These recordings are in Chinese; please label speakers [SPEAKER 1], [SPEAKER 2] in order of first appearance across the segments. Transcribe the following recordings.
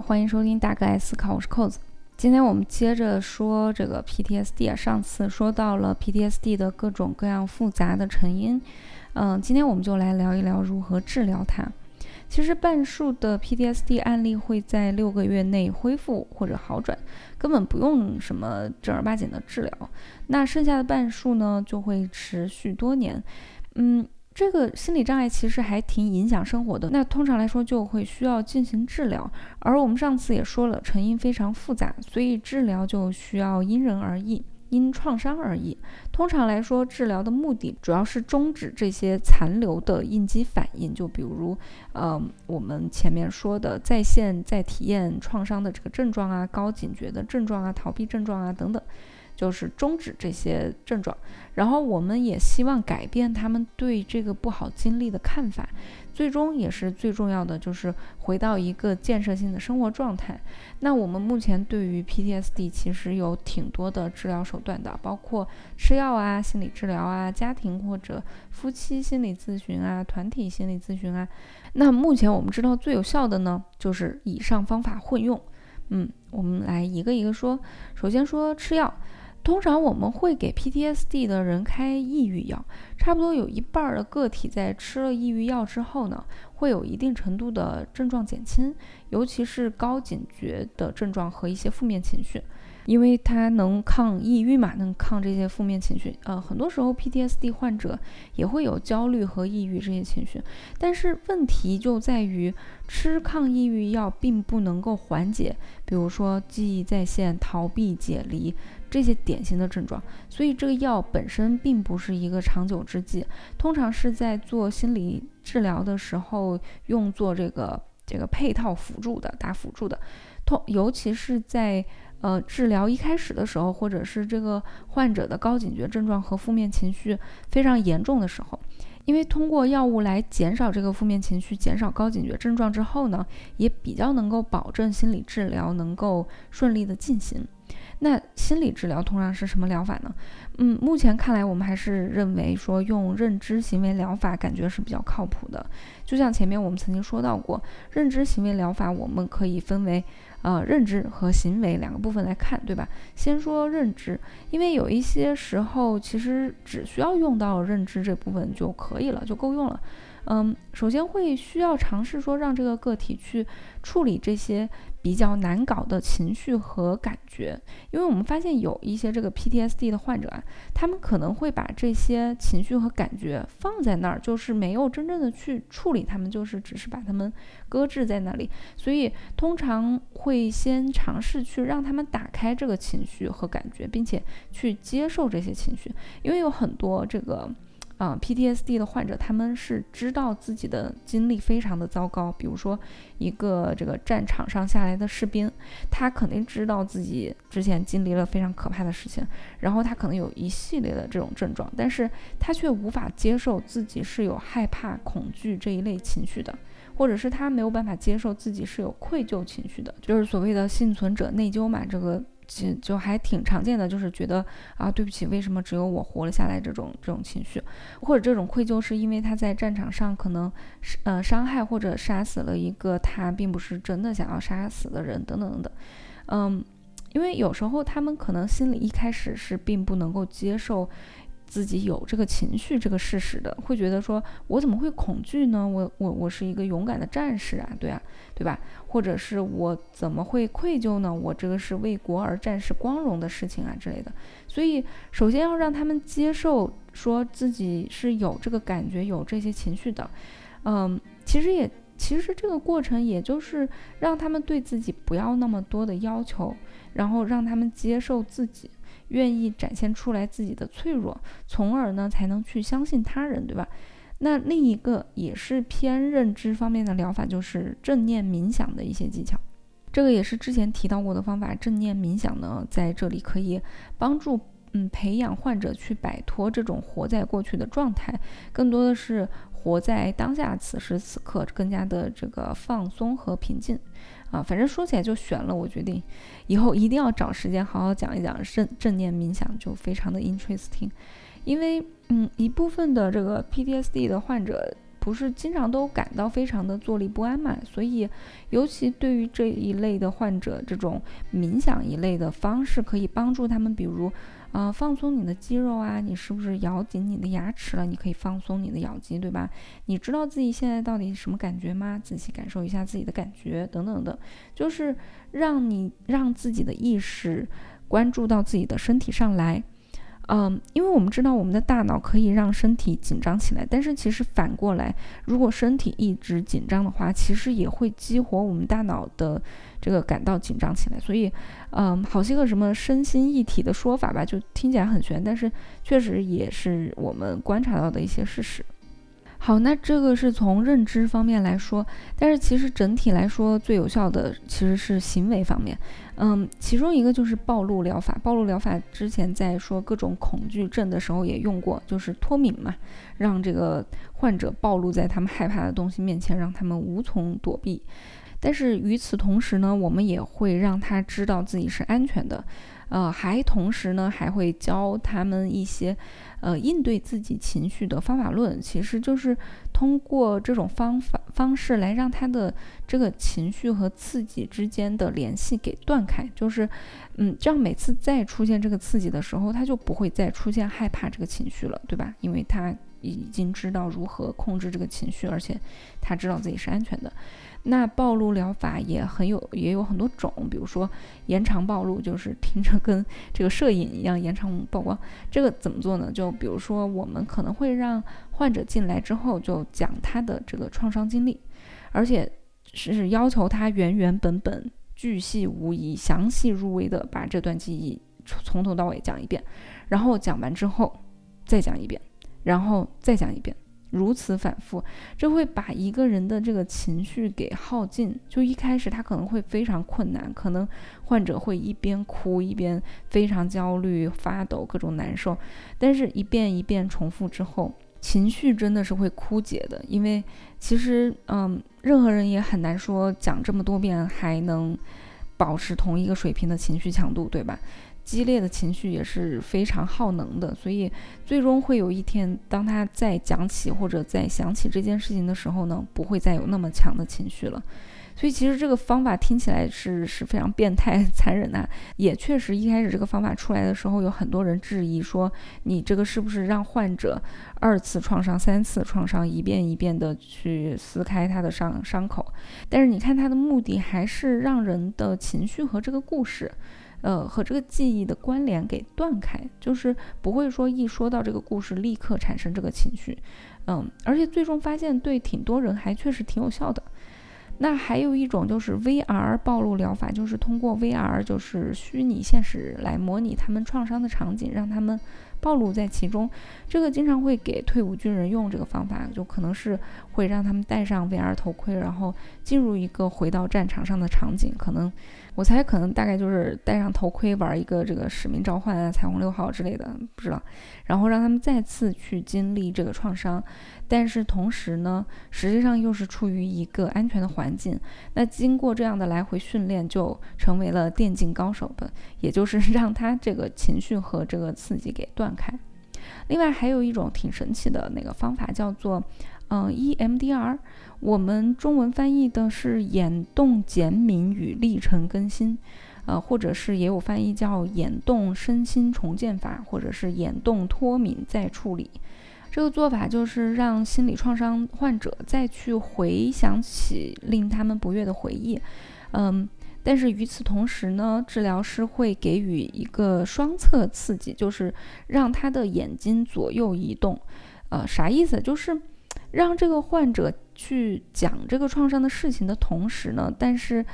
[SPEAKER 1] 欢迎收听大哥爱思考，我是扣子。今天我们接着说这个 PTSD 啊，上次说到了 PTSD 的各种各样复杂的成因，嗯，今天我们就来聊一聊如何治疗它。其实半数的 PTSD 案例会在六个月内恢复或者好转，根本不用什么正儿八经的治疗。那剩下的半数呢，就会持续多年。嗯，这个心理障碍其实还挺影响生活的。那通常来说就会需要进行治疗，而我们上次也说了，成因非常复杂，所以治疗就需要因人而异。因创伤而异。通常来说，治疗的目的主要是终止这些残留的应激反应，就比如，呃，我们前面说的在线在体验创伤的这个症状啊，高警觉的症状啊，逃避症状啊等等。就是终止这些症状，然后我们也希望改变他们对这个不好经历的看法，最终也是最重要的，就是回到一个建设性的生活状态。那我们目前对于 PTSD 其实有挺多的治疗手段的，包括吃药啊、心理治疗啊、家庭或者夫妻心理咨询啊、团体心理咨询啊。那目前我们知道最有效的呢，就是以上方法混用。嗯，我们来一个一个说。首先说吃药。通常我们会给 PTSD 的人开抑郁药，差不多有一半的个体在吃了抑郁药之后呢，会有一定程度的症状减轻，尤其是高警觉的症状和一些负面情绪。因为它能抗抑郁嘛，能抗这些负面情绪。呃，很多时候 PTSD 患者也会有焦虑和抑郁这些情绪，但是问题就在于吃抗抑郁药并不能够缓解，比如说记忆再现、逃避、解离这些典型的症状。所以这个药本身并不是一个长久之计，通常是在做心理治疗的时候用作这个这个配套辅助的，打辅助的，通尤其是在。呃，治疗一开始的时候，或者是这个患者的高警觉症状和负面情绪非常严重的时候，因为通过药物来减少这个负面情绪、减少高警觉症状之后呢，也比较能够保证心理治疗能够顺利的进行。那心理治疗通常是什么疗法呢？嗯，目前看来，我们还是认为说用认知行为疗法感觉是比较靠谱的。就像前面我们曾经说到过，认知行为疗法我们可以分为呃认知和行为两个部分来看，对吧？先说认知，因为有一些时候其实只需要用到认知这部分就可以了，就够用了。嗯，首先会需要尝试说让这个个体去处理这些比较难搞的情绪和感觉，因为我们发现有一些这个 PTSD 的患者啊，他们可能会把这些情绪和感觉放在那儿，就是没有真正的去处理他们，就是只是把他们搁置在那里。所以通常会先尝试去让他们打开这个情绪和感觉，并且去接受这些情绪，因为有很多这个。啊，PTSD 的患者，他们是知道自己的经历非常的糟糕。比如说，一个这个战场上下来的士兵，他肯定知道自己之前经历了非常可怕的事情，然后他可能有一系列的这种症状，但是他却无法接受自己是有害怕、恐惧这一类情绪的，或者是他没有办法接受自己是有愧疚情绪的，就是所谓的幸存者内疚嘛，这个。就就还挺常见的，就是觉得啊，对不起，为什么只有我活了下来？这种这种情绪，或者这种愧疚，是因为他在战场上可能呃伤害或者杀死了一个他并不是真的想要杀死的人，等等等等。嗯，因为有时候他们可能心里一开始是并不能够接受。自己有这个情绪这个事实的，会觉得说，我怎么会恐惧呢？我我我是一个勇敢的战士啊，对啊，对吧？或者是我怎么会愧疚呢？我这个是为国而战是光荣的事情啊之类的。所以，首先要让他们接受，说自己是有这个感觉、有这些情绪的。嗯，其实也，其实这个过程也就是让他们对自己不要那么多的要求，然后让他们接受自己。愿意展现出来自己的脆弱，从而呢才能去相信他人，对吧？那另一个也是偏认知方面的疗法，就是正念冥想的一些技巧。这个也是之前提到过的方法。正念冥想呢，在这里可以帮助嗯培养患者去摆脱这种活在过去的状态，更多的是活在当下，此时此刻，更加的这个放松和平静。啊，反正说起来就悬了。我决定以后一定要找时间好好讲一讲正正念冥想，就非常的 interesting。因为嗯，一部分的这个 PTSD 的患者不是经常都感到非常的坐立不安嘛？所以，尤其对于这一类的患者，这种冥想一类的方式可以帮助他们，比如，呃，放松你的肌肉啊，你是不是咬紧你的牙齿了？你可以放松你的咬肌，对吧？你知道自己现在到底什么感觉吗？仔细感受一下自己的感觉，等等的，就是让你让自己的意识关注到自己的身体上来。嗯，因为我们知道我们的大脑可以让身体紧张起来，但是其实反过来，如果身体一直紧张的话，其实也会激活我们大脑的这个感到紧张起来。所以，嗯，好些个什么身心一体的说法吧，就听起来很玄，但是确实也是我们观察到的一些事实。好，那这个是从认知方面来说，但是其实整体来说最有效的其实是行为方面。嗯，其中一个就是暴露疗法。暴露疗法之前在说各种恐惧症的时候也用过，就是脱敏嘛，让这个患者暴露在他们害怕的东西面前，让他们无从躲避。但是与此同时呢，我们也会让他知道自己是安全的。呃，还同时呢，还会教他们一些，呃，应对自己情绪的方法论。其实就是通过这种方法方式来让他的这个情绪和刺激之间的联系给断开。就是，嗯，这样每次再出现这个刺激的时候，他就不会再出现害怕这个情绪了，对吧？因为他已经知道如何控制这个情绪，而且他知道自己是安全的。那暴露疗法也很有，也有很多种，比如说延长暴露，就是听着跟这个摄影一样延长曝光。这个怎么做呢？就比如说我们可能会让患者进来之后就讲他的这个创伤经历，而且是要求他原原本本、巨细无遗、详细入微的把这段记忆从头到尾讲一遍，然后讲完之后再讲一遍，然后再讲一遍。如此反复，这会把一个人的这个情绪给耗尽。就一开始他可能会非常困难，可能患者会一边哭一边非常焦虑、发抖、各种难受。但是，一遍一遍重复之后，情绪真的是会枯竭的。因为其实，嗯，任何人也很难说讲这么多遍还能保持同一个水平的情绪强度，对吧？激烈的情绪也是非常耗能的，所以最终会有一天，当他再讲起或者再想起这件事情的时候呢，不会再有那么强的情绪了。所以其实这个方法听起来是是非常变态、残忍的，也确实一开始这个方法出来的时候，有很多人质疑说，你这个是不是让患者二次创伤、三次创伤，一遍一遍的去撕开他的伤伤口？但是你看他的目的还是让人的情绪和这个故事。呃，和这个记忆的关联给断开，就是不会说一说到这个故事立刻产生这个情绪，嗯，而且最终发现对挺多人还确实挺有效的。那还有一种就是 VR 暴露疗法，就是通过 VR 就是虚拟现实来模拟他们创伤的场景，让他们。暴露在其中，这个经常会给退伍军人用这个方法，就可能是会让他们戴上 VR 头盔，然后进入一个回到战场上的场景。可能我猜，可能大概就是戴上头盔玩一个这个使命召唤啊、彩虹六号之类的，不知道。然后让他们再次去经历这个创伤，但是同时呢，实际上又是处于一个安全的环境。那经过这样的来回训练，就成为了电竞高手的，也就是 让他这个情绪和这个刺激给断。开，另外还有一种挺神奇的那个方法，叫做嗯 EMDR，我们中文翻译的是眼动减敏与历程更新，呃，或者是也有翻译叫眼动身心重建法，或者是眼动脱敏再处理。这个做法就是让心理创伤患者再去回想起令他们不悦的回忆，嗯。但是与此同时呢，治疗师会给予一个双侧刺激，就是让他的眼睛左右移动。呃，啥意思？就是让这个患者去讲这个创伤的事情的同时呢，但是，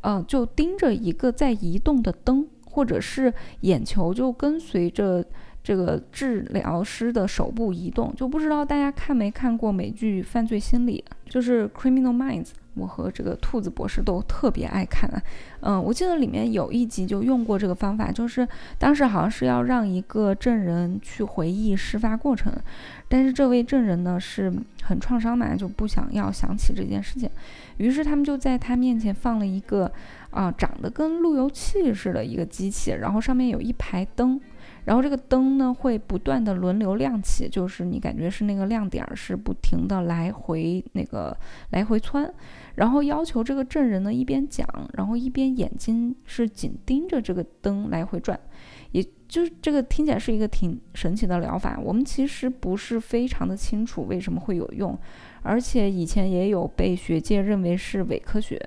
[SPEAKER 1] 呃，就盯着一个在移动的灯，或者是眼球就跟随着这个治疗师的手部移动。就不知道大家看没看过美剧《犯罪心理》，就是《Criminal Minds》。我和这个兔子博士都特别爱看啊，嗯，我记得里面有一集就用过这个方法，就是当时好像是要让一个证人去回忆事发过程，但是这位证人呢是很创伤嘛，就不想要想起这件事情，于是他们就在他面前放了一个啊长得跟路由器似的一个机器，然后上面有一排灯。然后这个灯呢会不断的轮流亮起，就是你感觉是那个亮点是不停的来回那个来回窜，然后要求这个证人呢一边讲，然后一边眼睛是紧盯着这个灯来回转，也就是这个听起来是一个挺神奇的疗法，我们其实不是非常的清楚为什么会有用。而且以前也有被学界认为是伪科学，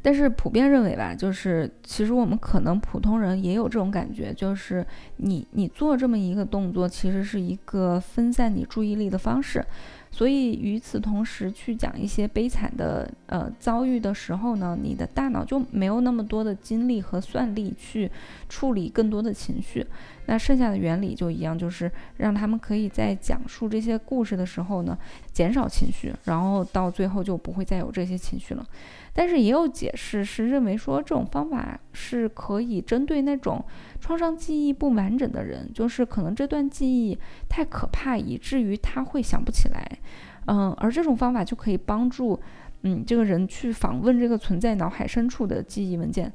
[SPEAKER 1] 但是普遍认为吧，就是其实我们可能普通人也有这种感觉，就是你你做这么一个动作，其实是一个分散你注意力的方式。所以与此同时，去讲一些悲惨的呃遭遇的时候呢，你的大脑就没有那么多的精力和算力去处理更多的情绪。那剩下的原理就一样，就是让他们可以在讲述这些故事的时候呢，减少情绪，然后到最后就不会再有这些情绪了。但是也有解释是认为说，这种方法是可以针对那种创伤记忆不完整的人，就是可能这段记忆太可怕，以至于他会想不起来。嗯，而这种方法就可以帮助，嗯，这个人去访问这个存在脑海深处的记忆文件。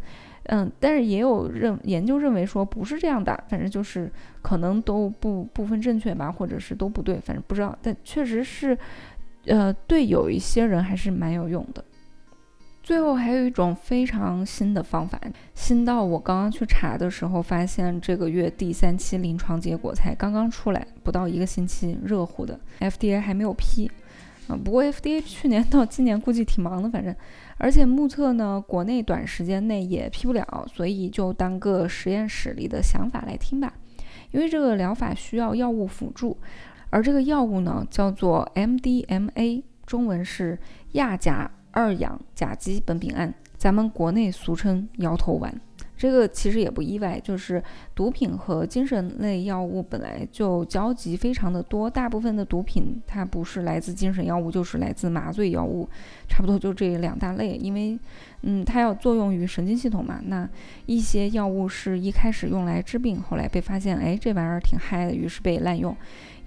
[SPEAKER 1] 嗯，但是也有认研究认为说不是这样的，反正就是可能都不部分正确吧，或者是都不对，反正不知道。但确实是，呃，对有一些人还是蛮有用的。最后还有一种非常新的方法，新到我刚刚去查的时候，发现这个月第三期临床结果才刚刚出来，不到一个星期，热乎的，FDA 还没有批。啊，不过 FDA 去年到今年估计挺忙的，反正，而且目测呢，国内短时间内也批不了，所以就当个实验室里的想法来听吧。因为这个疗法需要药物辅助，而这个药物呢叫做 MDMA，中文是亚甲。二氧甲基苯丙胺，咱们国内俗称摇头丸。这个其实也不意外，就是毒品和精神类药物本来就交集非常的多。大部分的毒品它不是来自精神药物，就是来自麻醉药物，差不多就这两大类。因为，嗯，它要作用于神经系统嘛。那一些药物是一开始用来治病，后来被发现，哎，这玩意儿挺嗨的，于是被滥用。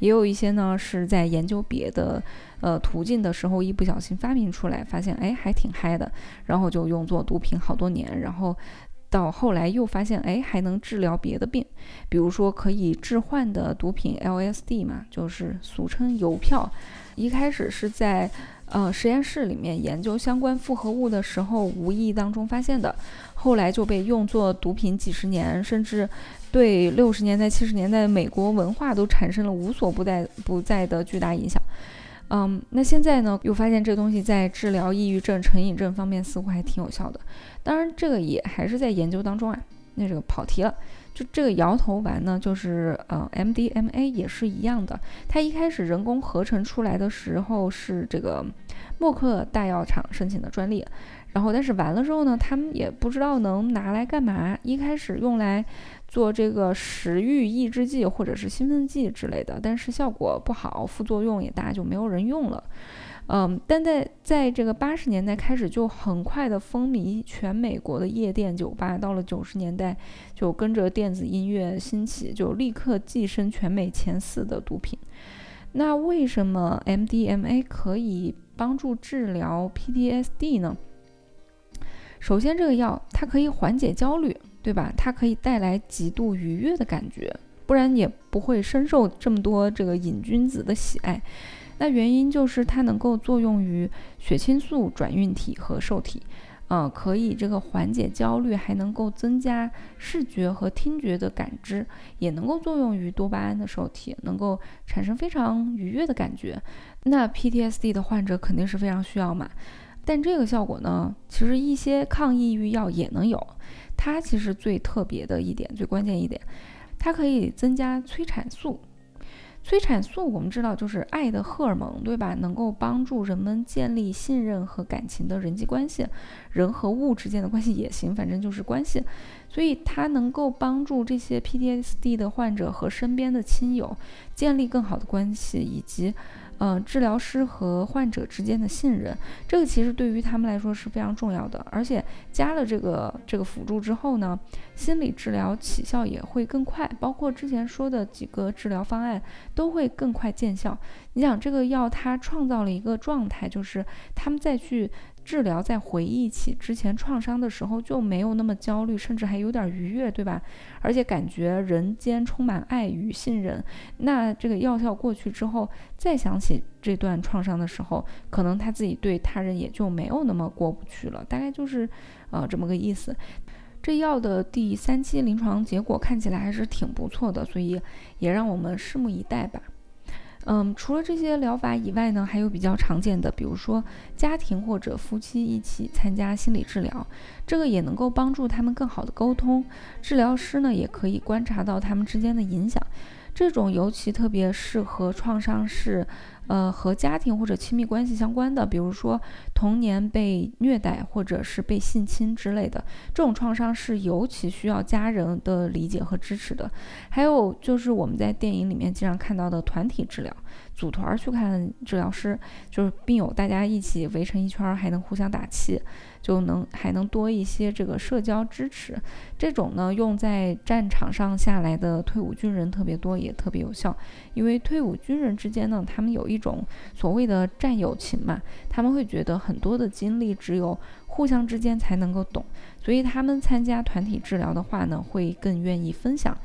[SPEAKER 1] 也有一些呢，是在研究别的呃途径的时候，一不小心发明出来，发现哎还挺嗨的，然后就用作毒品好多年，然后到后来又发现哎还能治疗别的病，比如说可以置换的毒品 LSD 嘛，就是俗称邮票，一开始是在呃实验室里面研究相关复合物的时候无意当中发现的，后来就被用作毒品几十年，甚至。对六十年代、七十年代美国文化都产生了无所不在不在的巨大影响。嗯，那现在呢，又发现这东西在治疗抑郁症、成瘾症方面似乎还挺有效的。当然，这个也还是在研究当中啊。那这个跑题了，就这个摇头丸呢，就是呃 MDMA 也是一样的。它一开始人工合成出来的时候是这个默克大药厂申请的专利。然后，但是完了之后呢，他们也不知道能拿来干嘛。一开始用来做这个食欲抑制剂或者是兴奋剂之类的，但是效果不好，副作用也大，就没有人用了。嗯，但在在这个八十年代开始就很快的风靡全美国的夜店酒吧，到了九十年代就跟着电子音乐兴起，就立刻跻身全美前四的毒品。那为什么 MDMA 可以帮助治疗 PTSD 呢？首先，这个药它可以缓解焦虑，对吧？它可以带来极度愉悦的感觉，不然也不会深受这么多这个瘾君子的喜爱。那原因就是它能够作用于血清素转运体和受体，嗯，可以这个缓解焦虑，还能够增加视觉和听觉的感知，也能够作用于多巴胺的受体，能够产生非常愉悦的感觉。那 PTSD 的患者肯定是非常需要嘛。但这个效果呢，其实一些抗抑郁药也能有。它其实最特别的一点，最关键一点，它可以增加催产素。催产素我们知道就是爱的荷尔蒙，对吧？能够帮助人们建立信任和感情的人际关系，人和物之间的关系也行，反正就是关系。所以它能够帮助这些 PTSD 的患者和身边的亲友建立更好的关系，以及。嗯，治疗师和患者之间的信任，这个其实对于他们来说是非常重要的。而且加了这个这个辅助之后呢，心理治疗起效也会更快，包括之前说的几个治疗方案都会更快见效。你想，这个药它创造了一个状态，就是他们再去。治疗在回忆起之前创伤的时候就没有那么焦虑，甚至还有点愉悦，对吧？而且感觉人间充满爱与信任。那这个药效过去之后，再想起这段创伤的时候，可能他自己对他人也就没有那么过不去了。大概就是呃这么个意思。这药的第三期临床结果看起来还是挺不错的，所以也让我们拭目以待吧。嗯，除了这些疗法以外呢，还有比较常见的，比如说家庭或者夫妻一起参加心理治疗，这个也能够帮助他们更好的沟通。治疗师呢，也可以观察到他们之间的影响。这种尤其特别适合创伤是。呃，和家庭或者亲密关系相关的，比如说童年被虐待或者是被性侵之类的，这种创伤是尤其需要家人的理解和支持的。还有就是我们在电影里面经常看到的团体治疗。组团去看治疗师，就是病友大家一起围成一圈，还能互相打气，就能还能多一些这个社交支持。这种呢，用在战场上下来的退伍军人特别多，也特别有效。因为退伍军人之间呢，他们有一种所谓的战友情嘛，他们会觉得很多的经历只有互相之间才能够懂，所以他们参加团体治疗的话呢，会更愿意分享。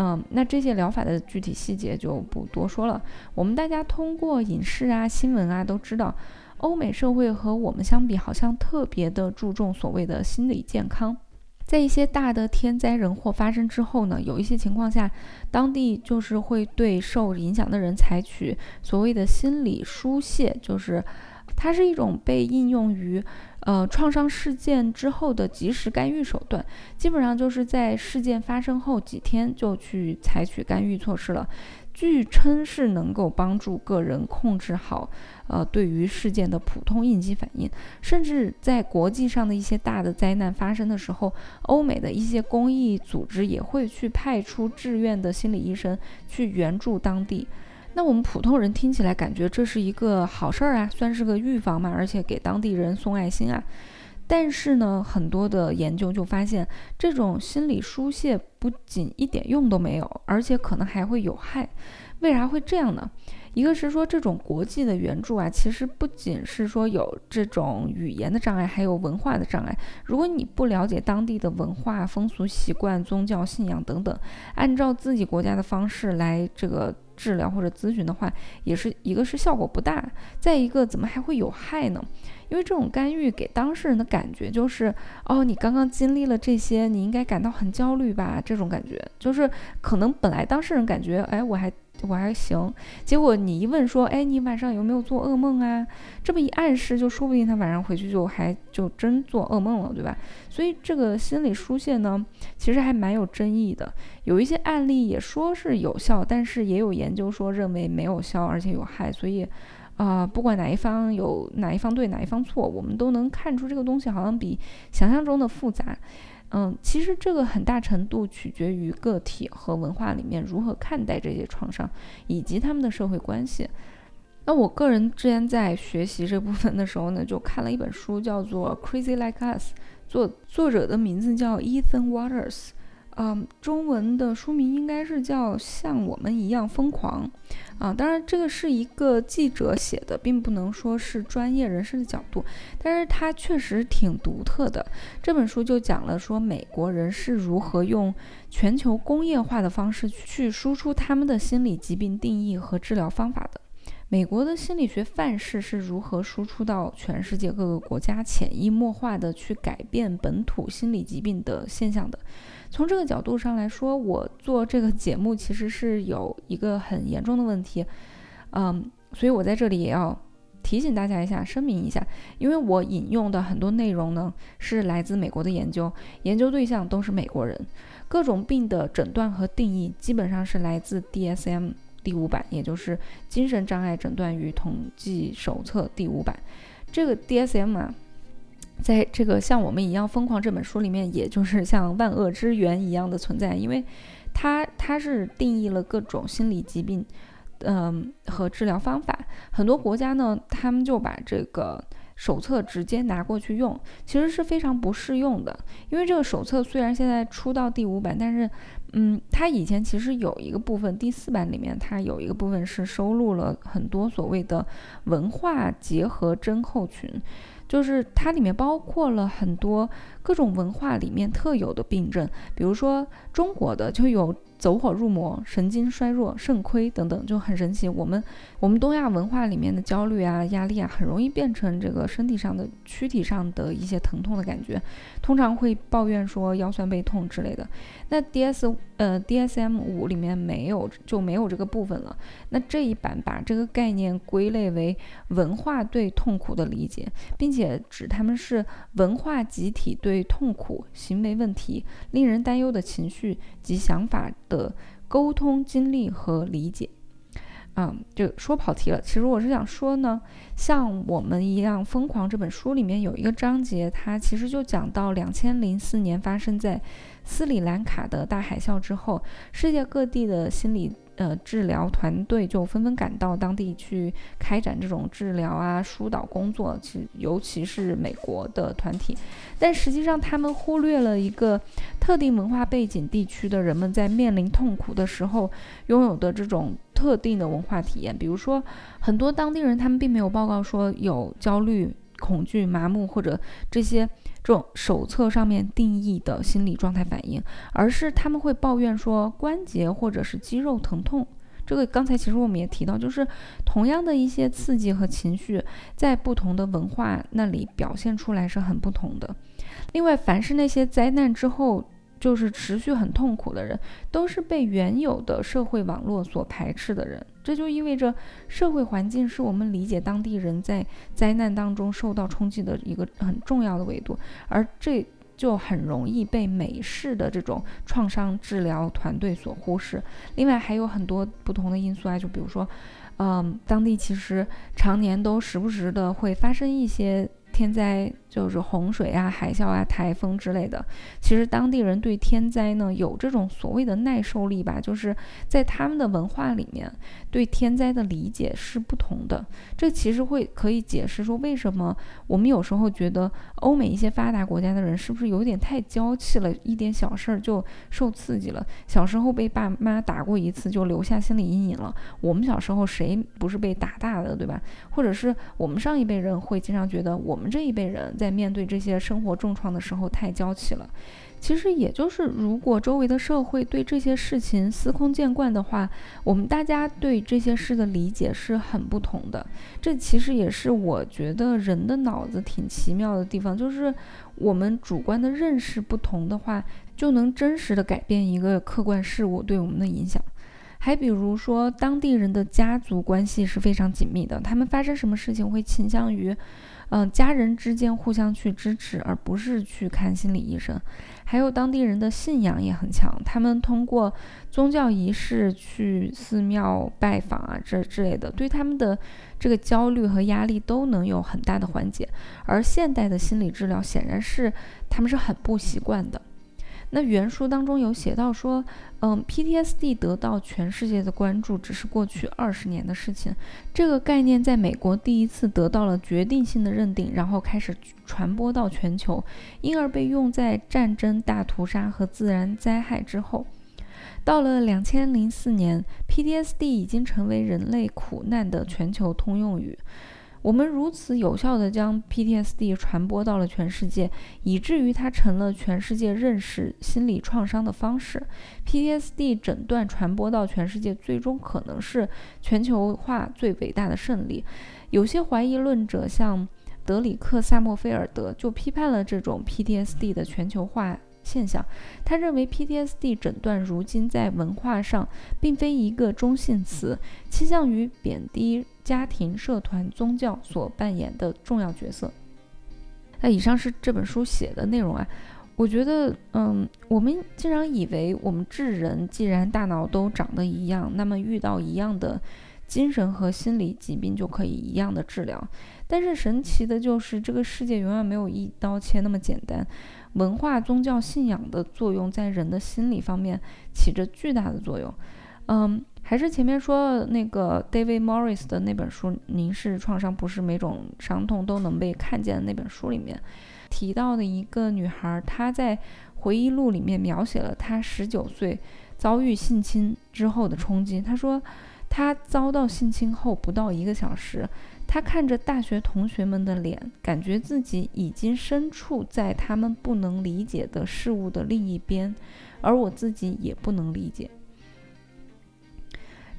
[SPEAKER 1] 嗯，那这些疗法的具体细节就不多说了。我们大家通过影视啊、新闻啊都知道，欧美社会和我们相比，好像特别的注重所谓的心理健康。在一些大的天灾人祸发生之后呢，有一些情况下，当地就是会对受影响的人采取所谓的心理疏泄，就是它是一种被应用于。呃，创伤事件之后的及时干预手段，基本上就是在事件发生后几天就去采取干预措施了。据称是能够帮助个人控制好，呃，对于事件的普通应激反应，甚至在国际上的一些大的灾难发生的时候，欧美的一些公益组织也会去派出志愿的心理医生去援助当地。那我们普通人听起来感觉这是一个好事儿啊，算是个预防嘛，而且给当地人送爱心啊。但是呢，很多的研究就发现，这种心理疏泄不仅一点用都没有，而且可能还会有害。为啥会这样呢？一个是说这种国际的援助啊，其实不仅是说有这种语言的障碍，还有文化的障碍。如果你不了解当地的文化、风俗习惯、宗教信仰等等，按照自己国家的方式来这个。治疗或者咨询的话，也是一个是效果不大，再一个怎么还会有害呢？因为这种干预给当事人的感觉就是，哦，你刚刚经历了这些，你应该感到很焦虑吧？这种感觉就是可能本来当事人感觉，哎，我还。我还行，结果你一问说，哎，你晚上有没有做噩梦啊？这么一暗示，就说不定他晚上回去就还就真做噩梦了，对吧？所以这个心理疏泄呢，其实还蛮有争议的。有一些案例也说是有效，但是也有研究说认为没有效，而且有害。所以，啊，不管哪一方有哪一方对，哪一方错，我们都能看出这个东西好像比想象中的复杂。嗯，其实这个很大程度取决于个体和文化里面如何看待这些创伤，以及他们的社会关系。那我个人之前在学习这部分的时候呢，就看了一本书，叫做《Crazy Like Us》，作作者的名字叫 Ethan Waters。嗯，中文的书名应该是叫《像我们一样疯狂》啊。当然，这个是一个记者写的，并不能说是专业人士的角度，但是它确实挺独特的。这本书就讲了说美国人是如何用全球工业化的方式去输出他们的心理疾病定义和治疗方法的。美国的心理学范式是如何输出到全世界各个国家，潜移默化的去改变本土心理疾病的现象的。从这个角度上来说，我做这个节目其实是有一个很严重的问题，嗯，所以我在这里也要提醒大家一下，声明一下，因为我引用的很多内容呢是来自美国的研究，研究对象都是美国人，各种病的诊断和定义基本上是来自 DSM 第五版，也就是精神障碍诊断与统计手册第五版，这个 DSM 啊。在这个像我们一样疯狂这本书里面，也就是像万恶之源一样的存在，因为它它是定义了各种心理疾病，嗯和治疗方法。很多国家呢，他们就把这个手册直接拿过去用，其实是非常不适用的。因为这个手册虽然现在出到第五版，但是，嗯，它以前其实有一个部分，第四版里面它有一个部分是收录了很多所谓的文化结合症候群，就是它里面包括了很多各种文化里面特有的病症，比如说中国的就有。走火入魔、神经衰弱、肾亏等等，就很神奇。我们我们东亚文化里面的焦虑啊、压力啊，很容易变成这个身体上的、躯体上的一些疼痛的感觉，通常会抱怨说腰酸背痛之类的。那 D S 呃 D S M 五里面没有就没有这个部分了。那这一版把这个概念归类为文化对痛苦的理解，并且指他们是文化集体对痛苦、行为问题、令人担忧的情绪及想法。的沟通经历和理解，嗯，就说跑题了。其实我是想说呢，像我们一样疯狂这本书里面有一个章节，它其实就讲到两千零四年发生在斯里兰卡的大海啸之后，世界各地的心理。呃，治疗团队就纷纷赶到当地去开展这种治疗啊、疏导工作，其尤其是美国的团体，但实际上他们忽略了一个特定文化背景地区的人们在面临痛苦的时候拥有的这种特定的文化体验。比如说，很多当地人他们并没有报告说有焦虑、恐惧、麻木或者这些。这种手册上面定义的心理状态反应，而是他们会抱怨说关节或者是肌肉疼痛。这个刚才其实我们也提到，就是同样的一些刺激和情绪，在不同的文化那里表现出来是很不同的。另外，凡是那些灾难之后。就是持续很痛苦的人，都是被原有的社会网络所排斥的人。这就意味着，社会环境是我们理解当地人在灾难当中受到冲击的一个很重要的维度，而这就很容易被美式的这种创伤治疗团队所忽视。另外还有很多不同的因素啊，就比如说，嗯，当地其实常年都时不时的会发生一些。天灾就是洪水啊、海啸啊、台风之类的。其实当地人对天灾呢有这种所谓的耐受力吧，就是在他们的文化里面对天灾的理解是不同的。这其实会可以解释说，为什么我们有时候觉得欧美一些发达国家的人是不是有点太娇气了，一点小事儿就受刺激了。小时候被爸妈打过一次就留下心理阴影了。我们小时候谁不是被打大的，对吧？或者是我们上一辈人会经常觉得我们。这一辈人在面对这些生活重创的时候太娇气了。其实也就是，如果周围的社会对这些事情司空见惯的话，我们大家对这些事的理解是很不同的。这其实也是我觉得人的脑子挺奇妙的地方，就是我们主观的认识不同的话，就能真实的改变一个客观事物对我们的影响。还比如说，当地人的家族关系是非常紧密的，他们发生什么事情会倾向于。嗯，家人之间互相去支持，而不是去看心理医生。还有当地人的信仰也很强，他们通过宗教仪式去寺庙拜访啊，这之类的，对他们的这个焦虑和压力都能有很大的缓解。而现代的心理治疗显然是他们是很不习惯的。那原书当中有写到说，嗯，PTSD 得到全世界的关注只是过去二十年的事情。这个概念在美国第一次得到了决定性的认定，然后开始传播到全球，因而被用在战争、大屠杀和自然灾害之后。到了两千零四年，PTSD 已经成为人类苦难的全球通用语。我们如此有效地将 PTSD 传播到了全世界，以至于它成了全世界认识心理创伤的方式。PTSD 诊断传播到全世界，最终可能是全球化最伟大的胜利。有些怀疑论者，像德里克·萨默菲尔德，就批判了这种 PTSD 的全球化。现象，他认为 PTSD 诊断如今在文化上并非一个中性词，倾向于贬低家庭、社团、宗教所扮演的重要角色。那以上是这本书写的内容啊，我觉得，嗯，我们经常以为我们智人既然大脑都长得一样，那么遇到一样的精神和心理疾病就可以一样的治疗。但是神奇的就是，这个世界永远没有一刀切那么简单。文化、宗教信仰的作用在人的心理方面起着巨大的作用。嗯，还是前面说那个 David Morris 的那本书《凝视创伤》，不是每种伤痛都能被看见的那本书里面提到的一个女孩，她在回忆录里面描写了她十九岁遭遇性侵之后的冲击。她说，她遭到性侵后不到一个小时，她看着大学同学们的脸，感觉自己已经身处在他们不能理解的事物的另一边，而我自己也不能理解。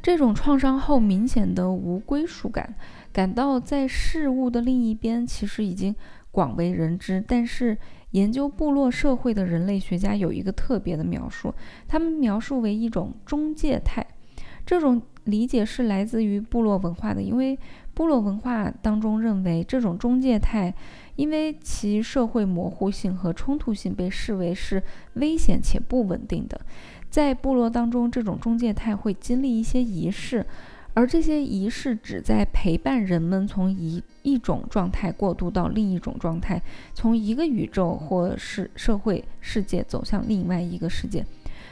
[SPEAKER 1] 这种创伤后明显的无归属感，感到在事物的另一边，其实已经广为人知。但是，研究部落社会的人类学家有一个特别的描述，他们描述为一种中介态。这种理解是来自于部落文化的，因为部落文化当中认为这种中介态，因为其社会模糊性和冲突性，被视为是危险且不稳定的。在部落当中，这种中介态会经历一些仪式，而这些仪式旨在陪伴人们从一一种状态过渡到另一种状态，从一个宇宙或是社会世界走向另外一个世界。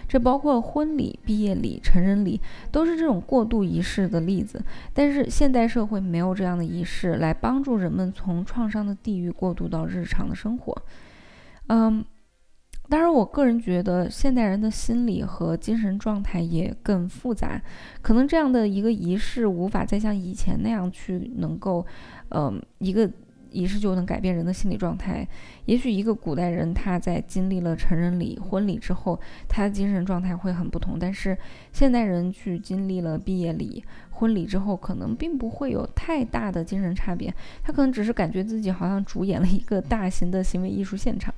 [SPEAKER 1] 这包括婚礼、毕业礼、成人礼，都是这种过渡仪式的例子。但是现代社会没有这样的仪式来帮助人们从创伤的地狱过渡到日常的生活。嗯。当然，我个人觉得现代人的心理和精神状态也更复杂，可能这样的一个仪式无法再像以前那样去能够，嗯，一个仪式就能改变人的心理状态。也许一个古代人他在经历了成人礼、婚礼之后，他的精神状态会很不同。但是现代人去经历了毕业礼、婚礼之后，可能并不会有太大的精神差别，他可能只是感觉自己好像主演了一个大型的行为艺术现场。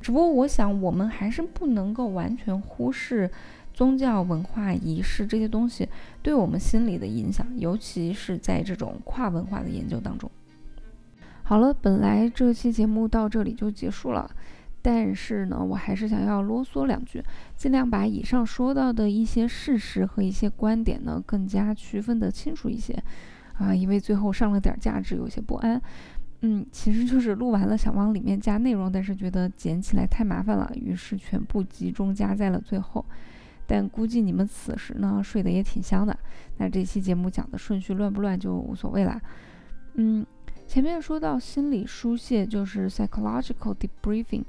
[SPEAKER 1] 只不过，我想我们还是不能够完全忽视宗教文化仪式这些东西对我们心理的影响，尤其是在这种跨文化的研究当中。好了，本来这期节目到这里就结束了，但是呢，我还是想要啰嗦两句，尽量把以上说到的一些事实和一些观点呢更加区分的清楚一些啊，因为最后上了点价值，有些不安。嗯，其实就是录完了想往里面加内容，但是觉得剪起来太麻烦了，于是全部集中加在了最后。但估计你们此时呢睡得也挺香的，那这期节目讲的顺序乱不乱就无所谓啦。嗯，前面说到心理疏泄就是 psychological debriefing，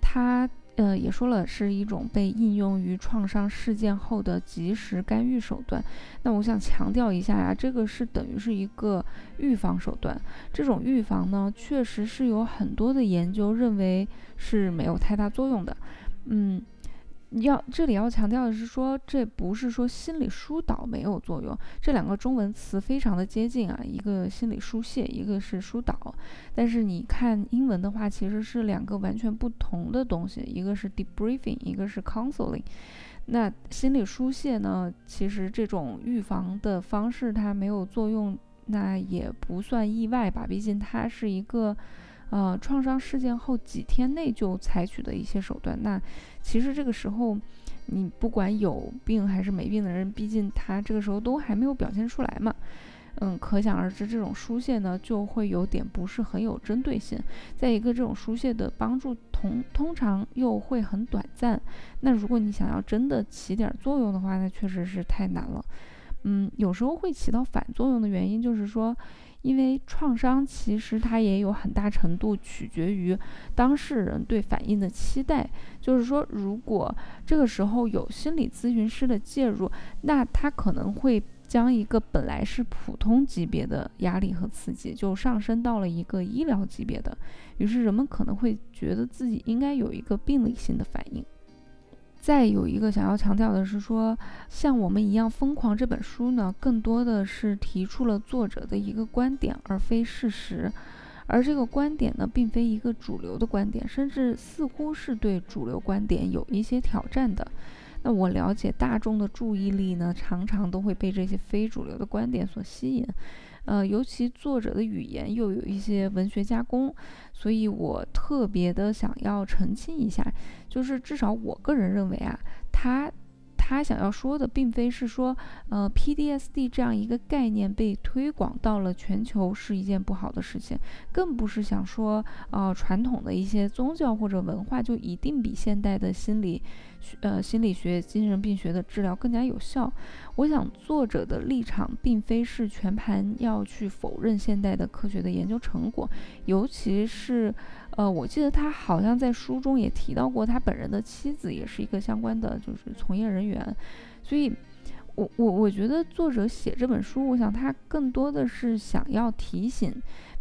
[SPEAKER 1] 它。呃，也说了是一种被应用于创伤事件后的及时干预手段。那我想强调一下呀，这个是等于是一个预防手段。这种预防呢，确实是有很多的研究认为是没有太大作用的。嗯。要这里要强调的是说，这不是说心理疏导没有作用，这两个中文词非常的接近啊，一个心理疏泄，一个是疏导。但是你看英文的话，其实是两个完全不同的东西，一个是 debriefing，一个是 counseling。那心理疏泄呢，其实这种预防的方式它没有作用，那也不算意外吧，毕竟它是一个。呃，创伤事件后几天内就采取的一些手段，那其实这个时候，你不管有病还是没病的人，毕竟他这个时候都还没有表现出来嘛，嗯，可想而知，这种疏泄呢就会有点不是很有针对性。再一个，这种疏泄的帮助通通常又会很短暂，那如果你想要真的起点作用的话，那确实是太难了。嗯，有时候会起到反作用的原因就是说。因为创伤其实它也有很大程度取决于当事人对反应的期待，就是说，如果这个时候有心理咨询师的介入，那他可能会将一个本来是普通级别的压力和刺激，就上升到了一个医疗级别的，于是人们可能会觉得自己应该有一个病理性的反应。再有一个想要强调的是说，像我们一样疯狂这本书呢，更多的是提出了作者的一个观点，而非事实。而这个观点呢，并非一个主流的观点，甚至似乎是对主流观点有一些挑战的。那我了解大众的注意力呢，常常都会被这些非主流的观点所吸引。呃，尤其作者的语言又有一些文学加工，所以我特别的想要澄清一下，就是至少我个人认为啊，他。他想要说的，并非是说，呃，PDSD 这样一个概念被推广到了全球是一件不好的事情，更不是想说，呃，传统的一些宗教或者文化就一定比现代的心理，呃，心理学、精神病学的治疗更加有效。我想作者的立场并非是全盘要去否认现代的科学的研究成果，尤其是，呃，我记得他好像在书中也提到过，他本人的妻子也是一个相关的就是从业人员，所以。我我我觉得作者写这本书，我想他更多的是想要提醒，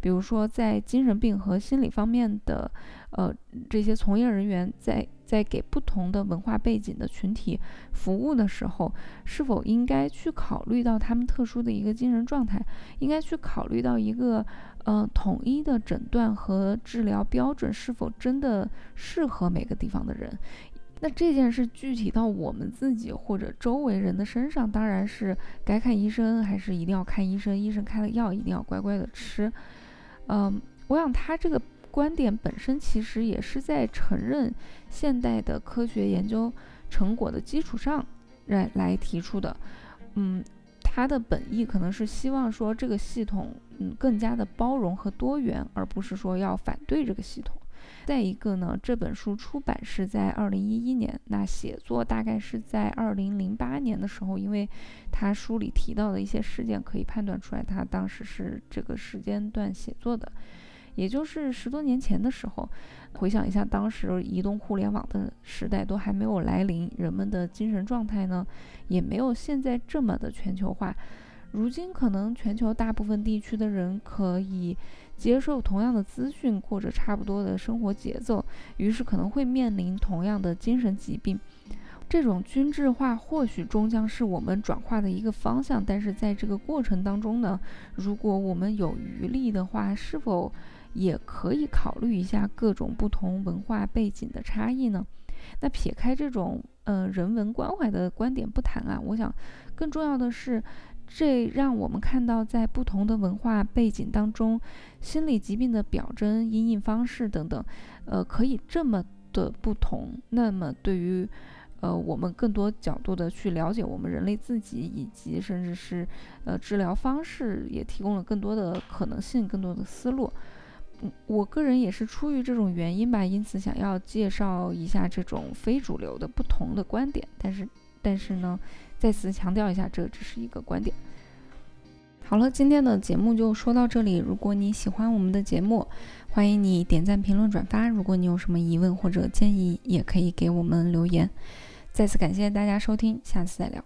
[SPEAKER 1] 比如说在精神病和心理方面的，呃，这些从业人员在在给不同的文化背景的群体服务的时候，是否应该去考虑到他们特殊的一个精神状态，应该去考虑到一个呃统一的诊断和治疗标准是否真的适合每个地方的人。那这件事具体到我们自己或者周围人的身上，当然是该看医生还是一定要看医生，医生开了药一定要乖乖的吃。嗯，我想他这个观点本身其实也是在承认现代的科学研究成果的基础上来来提出的。嗯，他的本意可能是希望说这个系统嗯更加的包容和多元，而不是说要反对这个系统。再一个呢，这本书出版是在二零一一年，那写作大概是在二零零八年的时候，因为他书里提到的一些事件，可以判断出来他当时是这个时间段写作的，也就是十多年前的时候。回想一下，当时移动互联网的时代都还没有来临，人们的精神状态呢，也没有现在这么的全球化。如今可能全球大部分地区的人可以接受同样的资讯，过着差不多的生活节奏，于是可能会面临同样的精神疾病。这种均质化或许终将是我们转化的一个方向，但是在这个过程当中呢，如果我们有余力的话，是否也可以考虑一下各种不同文化背景的差异呢？那撇开这种呃人文关怀的观点不谈啊，我想更重要的是。这让我们看到，在不同的文化背景当中，心理疾病的表征、阴影方式等等，呃，可以这么的不同。那么，对于呃我们更多角度的去了解我们人类自己，以及甚至是呃治疗方式，也提供了更多的可能性、更多的思路。我个人也是出于这种原因吧，因此想要介绍一下这种非主流的不同的观点。但是，但是呢？再次强调一下，这只是一个观点。好了，今天的节目就说到这里。如果你喜欢我们的节目，欢迎你点赞、评论、转发。如果你有什么疑问或者建议，也可以给我们留言。再次感谢大家收听，下次再聊。